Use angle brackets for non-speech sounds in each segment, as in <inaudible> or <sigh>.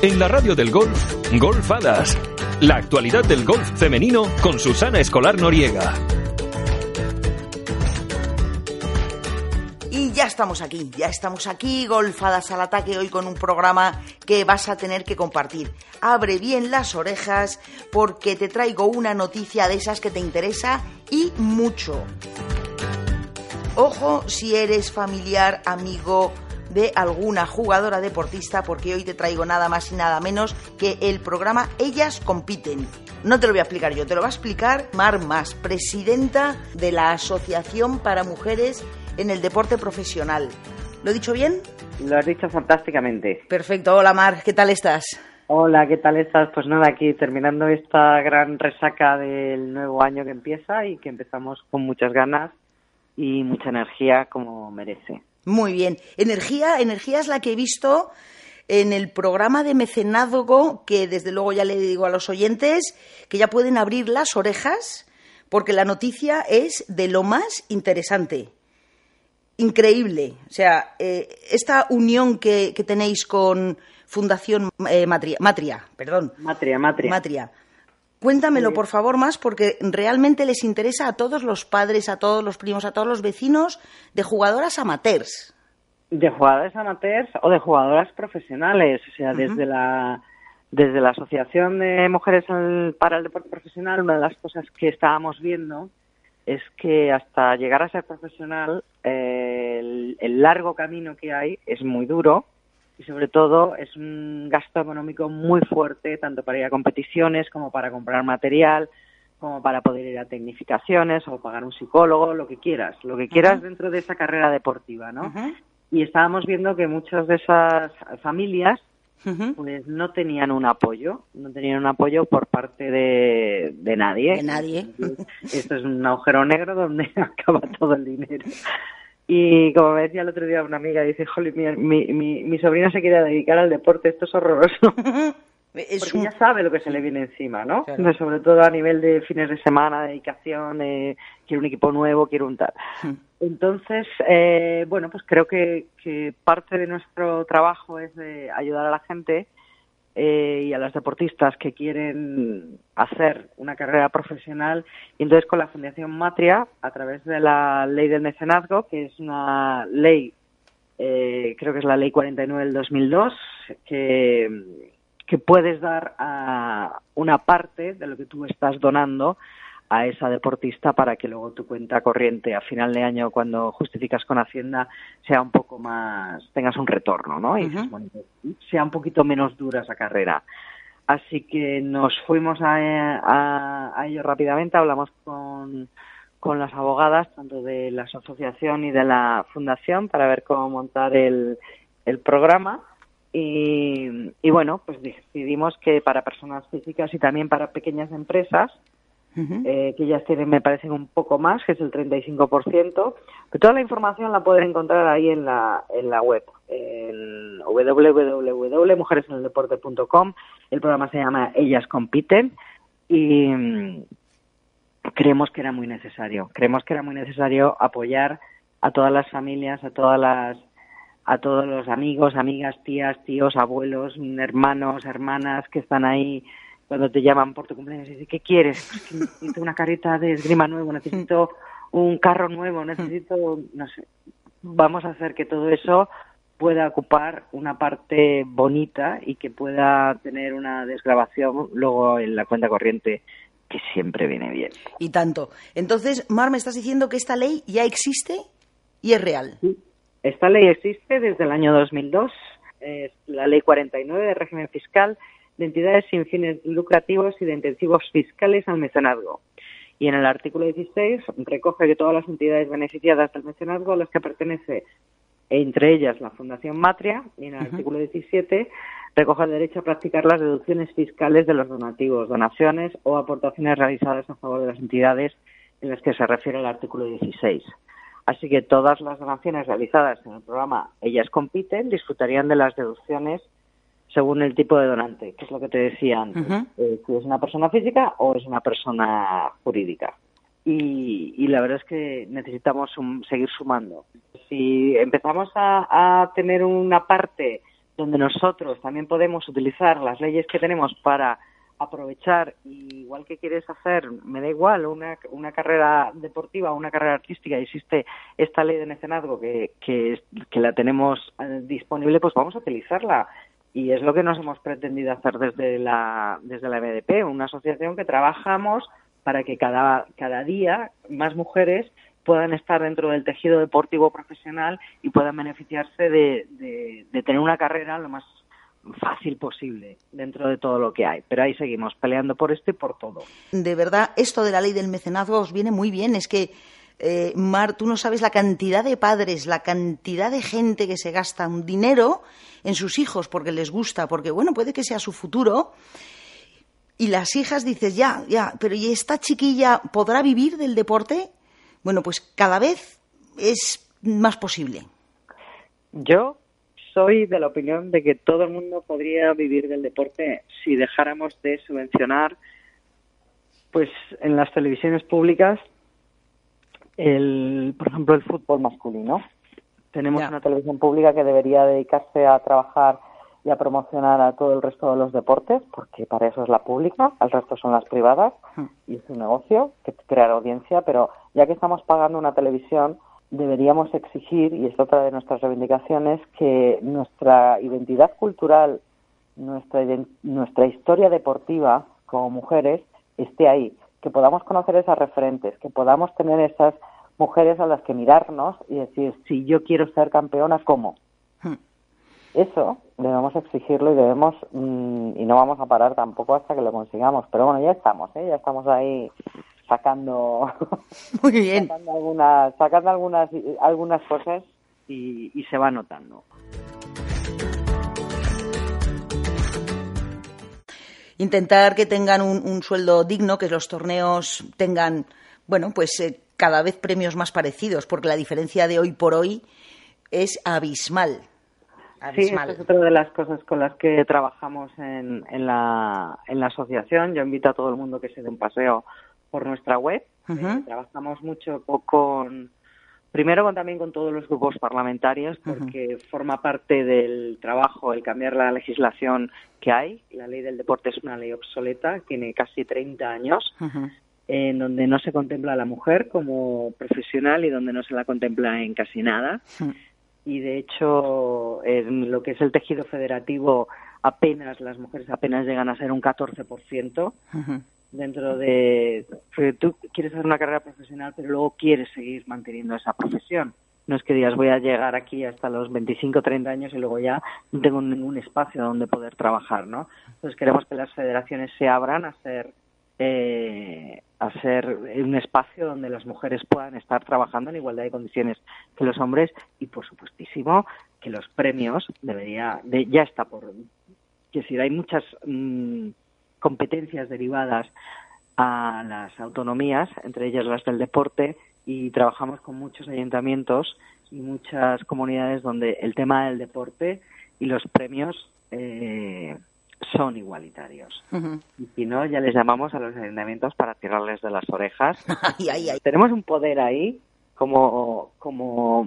En la radio del golf, Golfadas. La actualidad del golf femenino con Susana Escolar Noriega. Y ya estamos aquí, ya estamos aquí, golfadas al ataque hoy con un programa que vas a tener que compartir. Abre bien las orejas porque te traigo una noticia de esas que te interesa y mucho. Ojo si eres familiar, amigo, de alguna jugadora deportista porque hoy te traigo nada más y nada menos que el programa Ellas compiten. No te lo voy a explicar yo, te lo va a explicar Mar Mas, presidenta de la Asociación para Mujeres en el Deporte Profesional. ¿Lo he dicho bien? Lo has dicho fantásticamente. Perfecto, hola Mar, ¿qué tal estás? Hola, ¿qué tal estás? Pues nada, aquí terminando esta gran resaca del nuevo año que empieza y que empezamos con muchas ganas y mucha energía como merece. Muy bien. Energía, energía es la que he visto en el programa de mecenazgo, que desde luego ya le digo a los oyentes que ya pueden abrir las orejas, porque la noticia es de lo más interesante. Increíble. O sea, eh, esta unión que, tenéis con Fundación eh, Matria, Matria, perdón. Matria, Matria. Matria. Cuéntamelo, por favor, más, porque realmente les interesa a todos los padres, a todos los primos, a todos los vecinos de jugadoras amateurs. De jugadoras amateurs o de jugadoras profesionales, o sea, desde la desde la Asociación de Mujeres para el Deporte Profesional, una de las cosas que estábamos viendo es que hasta llegar a ser profesional, eh, el largo camino que hay es muy duro y sobre todo es un gasto económico muy fuerte tanto para ir a competiciones como para comprar material como para poder ir a tecnificaciones o pagar un psicólogo, lo que quieras, lo que quieras dentro de esa carrera deportiva, ¿no? Y estábamos viendo que muchas de esas familias pues no tenían un apoyo, no tenían un apoyo por parte de, de nadie. De nadie. Esto es un agujero negro donde <laughs> acaba todo el dinero. Y como me decía el otro día una amiga, dice, Jolly, mi, mi, mi, sobrina se quiere dedicar al deporte, esto es horroroso. <laughs> Porque ya sabe lo que se le viene encima, ¿no? Sobre todo a nivel de fines de semana, dedicación, eh, quiero un equipo nuevo, quiero un tal. Entonces, eh, bueno, pues creo que, que parte de nuestro trabajo es de ayudar a la gente eh, y a los deportistas que quieren hacer una carrera profesional. Y entonces con la Fundación Matria, a través de la ley del mecenazgo, que es una ley, eh, creo que es la ley 49 del 2002, que, que puedes dar a una parte de lo que tú estás donando a esa deportista para que luego tu cuenta corriente a final de año cuando justificas con Hacienda sea un poco más tengas un retorno no y sea un poquito menos dura esa carrera así que nos fuimos a, a, ello rápidamente. Hablamos con con las abogadas tanto de la asociación y de la fundación para ver cómo montar el, el programa. Y, y bueno pues decidimos que para personas físicas y también para pequeñas empresas eh, que ellas tienen, me parecen un poco más, que es el 35%. Pero toda la información la pueden encontrar ahí en la, en la web, en www.mujereseneldeporte.com. El programa se llama Ellas Compiten y mm, creemos que era muy necesario. Creemos que era muy necesario apoyar a todas las familias, a todas las a todos los amigos, amigas, tías, tíos, abuelos, hermanos, hermanas que están ahí cuando te llaman por tu cumpleaños y dicen, ¿qué quieres? Pues necesito una carita de esgrima nuevo, necesito un carro nuevo, necesito, no sé, vamos a hacer que todo eso pueda ocupar una parte bonita y que pueda tener una desgrabación luego en la cuenta corriente que siempre viene bien. Y tanto. Entonces, Mar, me estás diciendo que esta ley ya existe y es real. Sí. Esta ley existe desde el año 2002, es la ley 49 de régimen fiscal de entidades sin fines lucrativos y de intensivos fiscales al mecenazgo. Y en el artículo 16 recoge que todas las entidades beneficiadas del mecenazgo a las que pertenece, entre ellas la Fundación Matria, y en el artículo 17 recoge el derecho a practicar las deducciones fiscales de los donativos, donaciones o aportaciones realizadas a favor de las entidades en las que se refiere el artículo 16. Así que todas las donaciones realizadas en el programa Ellas Compiten disfrutarían de las deducciones según el tipo de donante, que es lo que te decía antes, eh, si es una persona física o es una persona jurídica. Y, la verdad es que necesitamos seguir sumando. Si empezamos a, tener una parte donde nosotros también podemos utilizar las leyes que tenemos para aprovechar, igual que quieres hacer, me da igual, una, una carrera deportiva, una carrera artística, existe esta ley de mecenazgo que, que, que la tenemos eh, disponible, pues vamos a utilizarla. Y es lo que nos hemos pretendido hacer desde la, desde la BDP, una asociación que trabajamos para que cada, cada día más mujeres puedan estar dentro del tejido deportivo profesional y puedan beneficiarse de, de, tener una carrera lo más fácil posible dentro de todo lo que hay. Pero ahí seguimos peleando por esto y por todo. De verdad, esto de la ley del mecenazgo os viene muy bien. Es que, eh, Mar, tú no sabes la cantidad de padres, la cantidad de gente que se gasta un dinero en sus hijos porque les gusta, porque, bueno, puede que sea su futuro y las hijas dices, ya, ya, pero ¿y esta chiquilla podrá vivir del deporte? Bueno, pues cada vez es más posible. Yo soy de la opinión de que todo el mundo podría vivir del deporte si dejáramos de subvencionar, pues en las televisiones públicas, el, por ejemplo, el fútbol masculino. Tenemos una televisión pública que debería dedicarse a trabajar y a promocionar a todo el resto de los deportes, porque para eso es la pública, el resto son las privadas hmm. y es un negocio que crear audiencia, pero ya que estamos pagando una televisión, deberíamos exigir, y es otra de nuestras reivindicaciones, que nuestra identidad cultural, nuestra, nuestra historia deportiva como mujeres esté ahí, que podamos conocer esas referentes, que podamos tener esas mujeres a las que mirarnos y decir, si yo quiero ser campeona, ¿cómo? Hmm. Eso debemos exigirlo y debemos mm, y no vamos a parar tampoco hasta que lo consigamos. Pero bueno, ya estamos, ¿eh? ya estamos ahí sacando, <laughs> Muy bien. sacando algunas, sacando algunas, algunas cosas y, y se va notando. Intentar que tengan un, un, sueldo digno, que los torneos tengan, bueno, pues eh, cada vez premios más parecidos, porque la diferencia de hoy por hoy es abismal. Sí, es otra de las cosas con las que trabajamos en, en, la, en la asociación. Yo invito a todo el mundo que se dé un paseo por nuestra web. Eh, trabajamos mucho con, primero también con todos los grupos parlamentarios, porque forma parte del trabajo el cambiar la legislación que hay. La ley del deporte es una ley obsoleta, tiene casi 30 años. en donde no se contempla a la mujer como profesional y donde no se la contempla en casi nada. Y de hecho en lo que es el tejido federativo apenas las mujeres apenas llegan a ser un 14% dentro de tú quieres hacer una carrera profesional pero luego quieres seguir manteniendo esa profesión. No es que digas voy a llegar aquí hasta los 25 30 años y luego ya no tengo ningún espacio donde poder trabajar no entonces queremos que las federaciones se abran a ser eh, a ser un espacio donde las mujeres puedan estar trabajando en igualdad de condiciones que los hombres y por supuestísimo que los premios debería de, ya está por que si hay muchas mm, competencias derivadas a las autonomías entre ellas las del deporte y trabajamos con muchos ayuntamientos y muchas comunidades donde el tema del deporte y los premios eh, son igualitarios. Y si no, ya les llamamos a los ayuntamientos para tirarles de las orejas. <laughs> Tenemos un poder ahí como, como,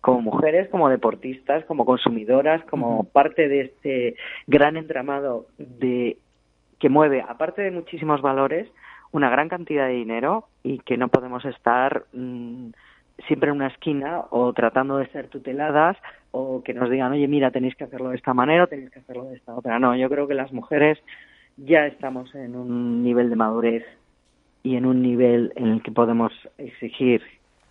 como mujeres, como deportistas, como consumidoras, como parte de este gran entramado de que mueve, aparte de muchísimos valores, una gran cantidad de dinero y que no podemos estar mm, siempre en una esquina o tratando de ser tuteladas o que nos digan, oye, mira, tenéis que hacerlo de esta manera o tenéis que hacerlo de esta otra. No, yo creo que las mujeres ya estamos en un nivel de madurez y en un nivel en el que podemos exigir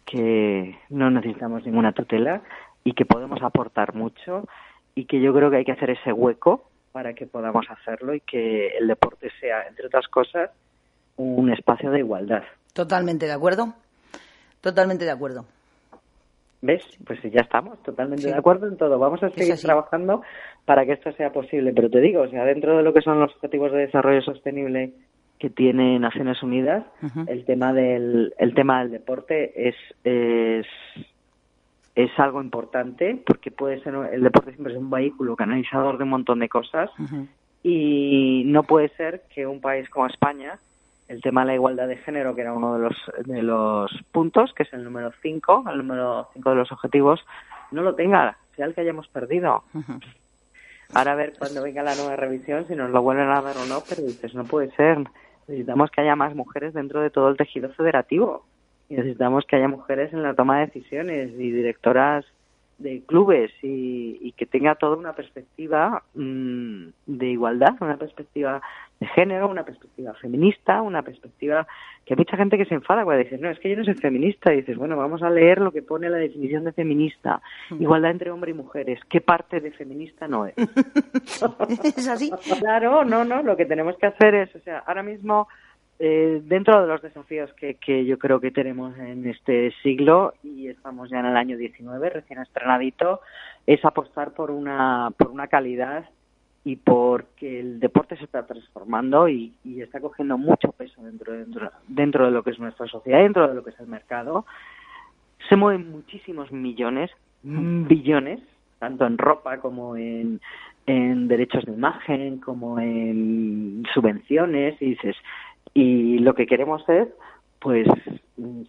que no necesitamos ninguna tutela y que podemos aportar mucho y que yo creo que hay que hacer ese hueco para que podamos hacerlo y que el deporte sea, entre otras cosas, un espacio de igualdad. Totalmente de acuerdo. Totalmente de acuerdo. ¿Ves? Pues ya estamos totalmente de acuerdo en todo. Vamos a seguir trabajando para que esto sea posible. Pero te digo, o sea, dentro de lo que son los objetivos de desarrollo sostenible que tiene Naciones Unidas, el tema del el tema del deporte es, es es algo importante porque puede ser el deporte siempre es un vehículo canalizador de un montón de cosas y no puede ser que un país como España el tema de la igualdad de género, que era uno de los, de los puntos, que es el número 5, el número 5 de los objetivos, no lo tenga, sea el que hayamos perdido. Ahora a ver cuando venga la nueva revisión si nos lo vuelven a dar o no, pero dices, no puede ser. Necesitamos que haya más mujeres dentro de todo el tejido federativo. Y necesitamos que haya mujeres en la toma de decisiones y directoras de clubes y, que tenga toda una perspectiva mm, de igualdad, una perspectiva de género, una perspectiva feminista, una perspectiva que hay mucha gente que se enfada cuando dices, no, es que yo no soy feminista, y dices, bueno, vamos a leer lo que pone la definición de feminista, mm. igualdad entre hombre y mujeres, ¿qué parte de feminista no es? <laughs> ¿Es así? <laughs> Claro, no, no, lo que tenemos que hacer es, o sea, ahora mismo eh, dentro de los desafíos que, que, yo creo que tenemos en este siglo, y estamos ya en el año 19, recién estrenadito, es apostar por una, por una calidad y porque el deporte se está transformando y, está cogiendo mucho peso dentro, dentro, dentro de lo que es nuestra sociedad, dentro de lo que es el mercado. Se mueven muchísimos millones, billones, tanto en ropa como en, en derechos de imagen, como en subvenciones, y dices, y lo que queremos es, pues,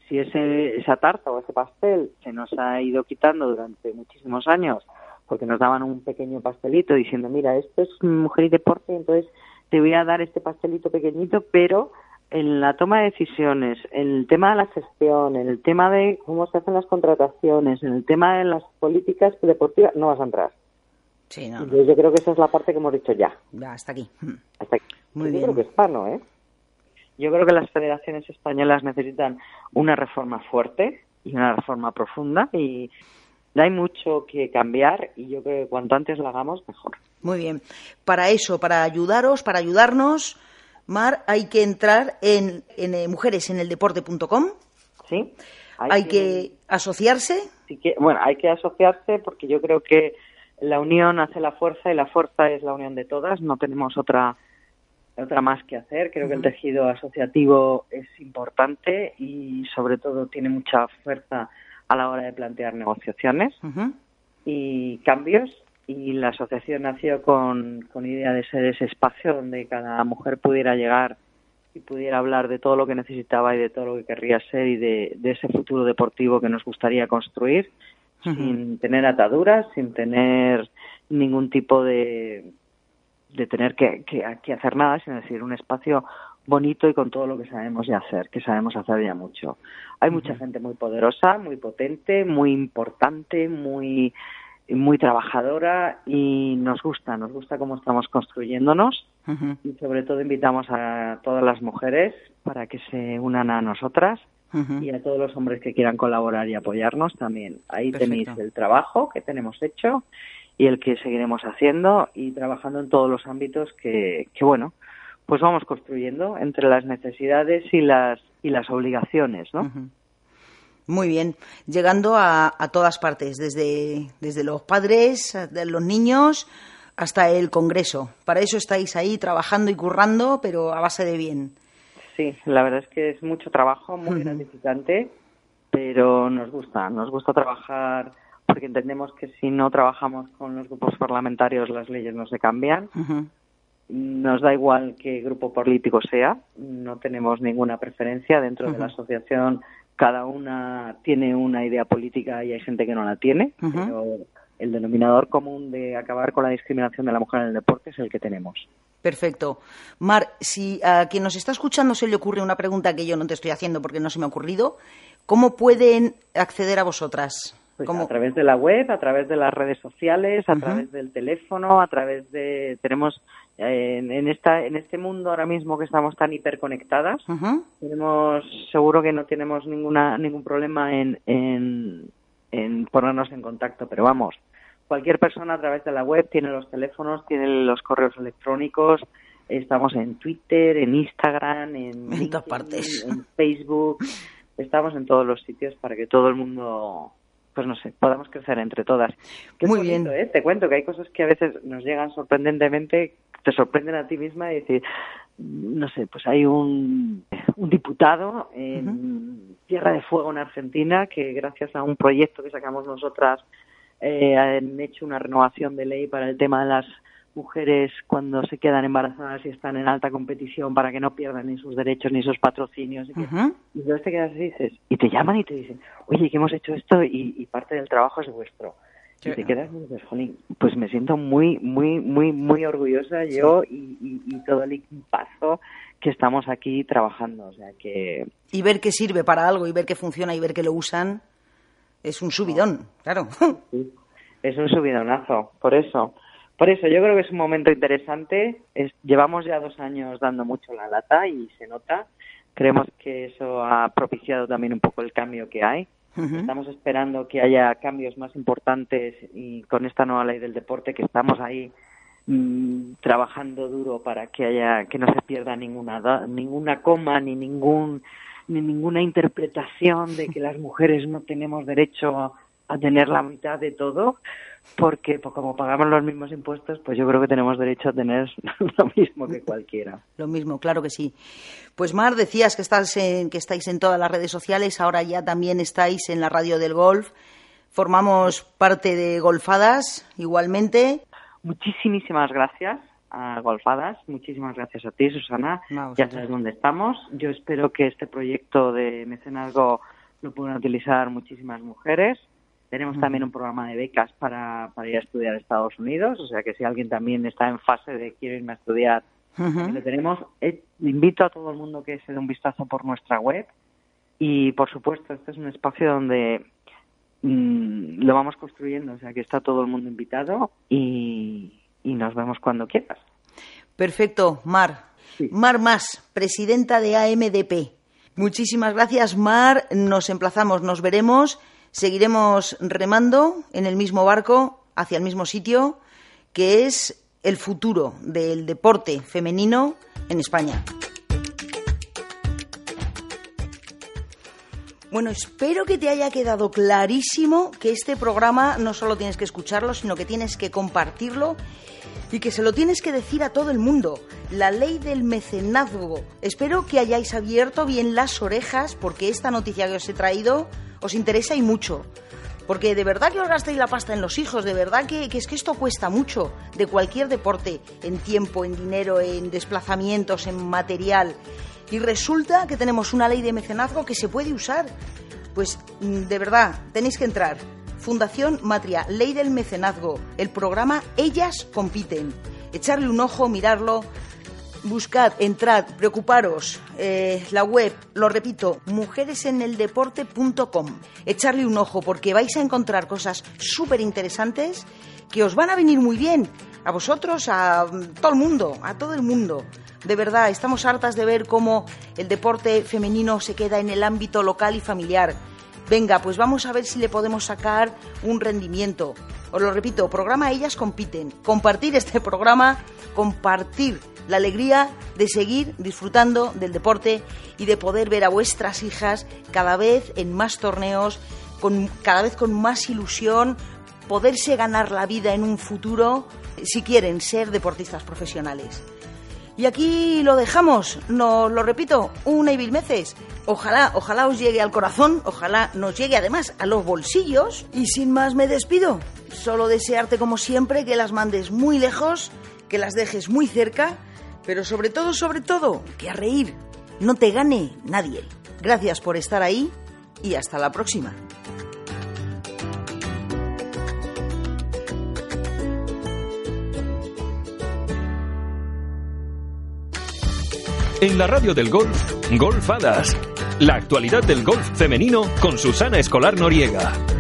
si ese, esa tarta o ese pastel se nos ha ido quitando durante muchísimos años, porque nos daban un pequeño pastelito diciendo, mira, esto es mujer y deporte, entonces te voy a dar este pastelito pequeñito, pero en la toma de decisiones, en el tema de la gestión, en el tema de cómo se hacen las contrataciones, en el tema de las políticas deportivas, no vas a entrar. Sí, no. yo creo que esa es la parte que hemos dicho ya. Ya, hasta aquí. Hasta aquí. Muy yo bien. creo que es sano, ¿eh? Yo creo que las federaciones españolas necesitan una reforma fuerte y una reforma profunda y hay mucho que cambiar y yo creo que cuanto antes lo hagamos, mejor. Muy bien. Para eso, para ayudaros, para ayudarnos, Mar, hay que entrar en, en eh, mujereseneldeporte.com. Sí. Hay, que, asociarse. Sí que, bueno, hay que asociarse porque yo creo que la unión hace la fuerza y la fuerza es la unión de todas. No tenemos otra otra más que hacer. Creo que el tejido asociativo es importante y sobre todo tiene mucha fuerza a la hora de plantear negociaciones y cambios. Y la asociación nació con, con idea de ser ese espacio donde cada mujer pudiera llegar y pudiera hablar de todo lo que necesitaba y de todo lo que querría ser y de, de ese futuro deportivo que nos gustaría construir sin tener ataduras, sin tener ningún tipo de, de tener que, que, hacer nada, sino decir un espacio bonito y con todo lo que sabemos ya hacer, que sabemos hacer ya mucho. Hay mucha gente muy poderosa, muy potente, muy importante, muy muy trabajadora y nos gusta, nos gusta cómo estamos construyéndonos. Y sobre todo invitamos a todas las mujeres para que se unan a nosotras y a todos los hombres que quieran colaborar y apoyarnos también. Ahí tenéis el trabajo que tenemos hecho y el que seguiremos haciendo y trabajando en todos los ámbitos que, que bueno, pues vamos construyendo entre las necesidades y las y las obligaciones, ¿no? Muy bien, llegando a, a, todas partes, desde, desde los padres, de los niños, hasta el Congreso. Para eso estáis ahí trabajando y currando, pero a base de bien. Sí, la verdad es que es mucho trabajo, muy gratificante, pero nos gusta, nos gusta trabajar porque entendemos que si no trabajamos con los grupos parlamentarios las leyes no se cambian. Nos da igual qué grupo político sea, no tenemos ninguna preferencia dentro de la asociación. Cada una tiene una idea política y hay gente que no la tiene, pero el denominador común de acabar con la discriminación de la mujer en el deporte es el que tenemos. Perfecto. Mar, si a quien nos está escuchando se le ocurre una pregunta que yo no te estoy haciendo porque no se me ha ocurrido, ¿cómo pueden acceder a vosotras? Pues a través de la web, a través de las redes sociales, a través del teléfono, a través de tenemos eh, en, esta en este mundo ahora mismo que estamos tan hiperconectadas, tenemos seguro que no tenemos ninguna ningún problema en, en, en ponernos en contacto, pero vamos, cualquier persona a través de la web tiene los teléfonos, tiene los correos electrónicos, estamos en Twitter, en Instagram, en, en todas partes, en Facebook, estamos en todos los sitios para que todo el mundo pues no sé, podamos crecer entre todas. Muy bien. ¿eh? Te cuento que hay cosas que a veces nos llegan sorprendentemente, te sorprenden a ti misma y decir, no sé, pues hay un, un diputado en Tierra de Fuego en Argentina que gracias a un proyecto que sacamos nosotras eh, han hecho una renovación de ley para el tema de las mujeres cuando se quedan embarazadas y están en alta competición para que no pierdan ni sus derechos ni sus patrocinios. Y, entonces te quedas y dices, y te llaman y te dicen, oye, que hemos hecho esto y, parte del trabajo es vuestro. Y te quedas y dices, jolín, pues me siento muy, muy, muy, muy orgullosa yo y, y, y todo el equipazo que estamos aquí trabajando. O sea que... Y ver que sirve para algo y ver que funciona y ver que lo usan es un subidón, claro. Sí, es un subidonazo, por eso. Por eso yo creo que es un momento interesante. Es, llevamos ya dos años dando mucho la lata y se nota. Creemos que eso ha propiciado también un poco el cambio que hay. Estamos esperando que haya cambios más importantes y con esta nueva ley del deporte que estamos ahí mm, trabajando duro para que haya que no se pierda ninguna ninguna coma ni ningún ni ninguna interpretación de que las mujeres no tenemos derecho a, tener la mitad de todo porque pues, como pagamos los mismos impuestos pues yo creo que tenemos derecho a tener <laughs> lo mismo que cualquiera Lo mismo, claro que sí. Pues Mar, decías que, estás en- que estáis en todas las redes sociales, ahora ya también estáis en la radio del golf. Formamos parte de Golfadas, igualmente. Muchísimas gracias a Golfadas, muchísimas gracias a ti, Susana. No, ya sabes dónde estamos. Yo espero que este proyecto de mecenazgo lo puedan utilizar muchísimas mujeres. Tenemos también un programa de becas para, para ir a estudiar a Estados Unidos, o sea que si alguien también está en fase de quiero irme a estudiar, lo tenemos. Eh, invito a todo el mundo que se dé un vistazo por nuestra web y, por supuesto, este es un espacio donde mm, lo vamos construyendo, o sea que está todo el mundo invitado y, y nos vemos cuando quieras. Perfecto, Mar. Sí. Mar Más, presidenta de AMDP. Muchísimas gracias, Mar. Nos emplazamos, nos veremos. Seguiremos remando en el mismo barco, hacia el mismo sitio, que es el futuro del deporte femenino en España. Bueno, espero que te haya quedado clarísimo que este programa no solo tienes que escucharlo, sino que tienes que compartirlo y que se lo tienes que decir a todo el mundo. La ley del mecenazgo. Espero que hayáis abierto bien las orejas porque esta noticia que os he traído os interesa y mucho. Porque de verdad que os gastéis la pasta en los hijos, de verdad que, que es que esto cuesta mucho, de cualquier deporte, en tiempo, en dinero, en desplazamientos, en material. Y resulta que tenemos una ley de mecenazgo que se puede usar. Pues mm, de verdad, tenéis que entrar. Fundación Matria, Ley del Mecenazgo, el programa Ellas Compiten. Echarle un ojo, mirarlo, buscad, entrad, preocuparos. eh, la web, lo repito, mujereseneldeporte.com. Echarle un ojo porque vais a encontrar cosas súper interesantes que os van a venir muy bien. A vosotros, a mm, todo el mundo, a todo el mundo. De verdad, estamos hartas de ver cómo el deporte femenino se queda en el ámbito local y familiar. Venga, pues vamos a ver si le podemos sacar un rendimiento. Os lo repito, programa Ellas Compiten. Compartir este programa, compartir la alegría de seguir disfrutando del deporte y de poder ver a vuestras hijas cada vez en más torneos, con, cada vez con más ilusión, poderse ganar la vida en un futuro si quieren ser deportistas profesionales. Y aquí lo dejamos, no lo repito, una y mil veces. Ojalá, ojalá os llegue al corazón, ojalá nos llegue además a los bolsillos. Y sin más me despido. Solo desearte como siempre que las mandes muy lejos, que las dejes muy cerca, pero sobre todo, sobre todo, que a reír no te gane nadie. Gracias por estar ahí y hasta la próxima. En la radio del golf, Golfadas. La actualidad del golf femenino con Susana Escolar Noriega.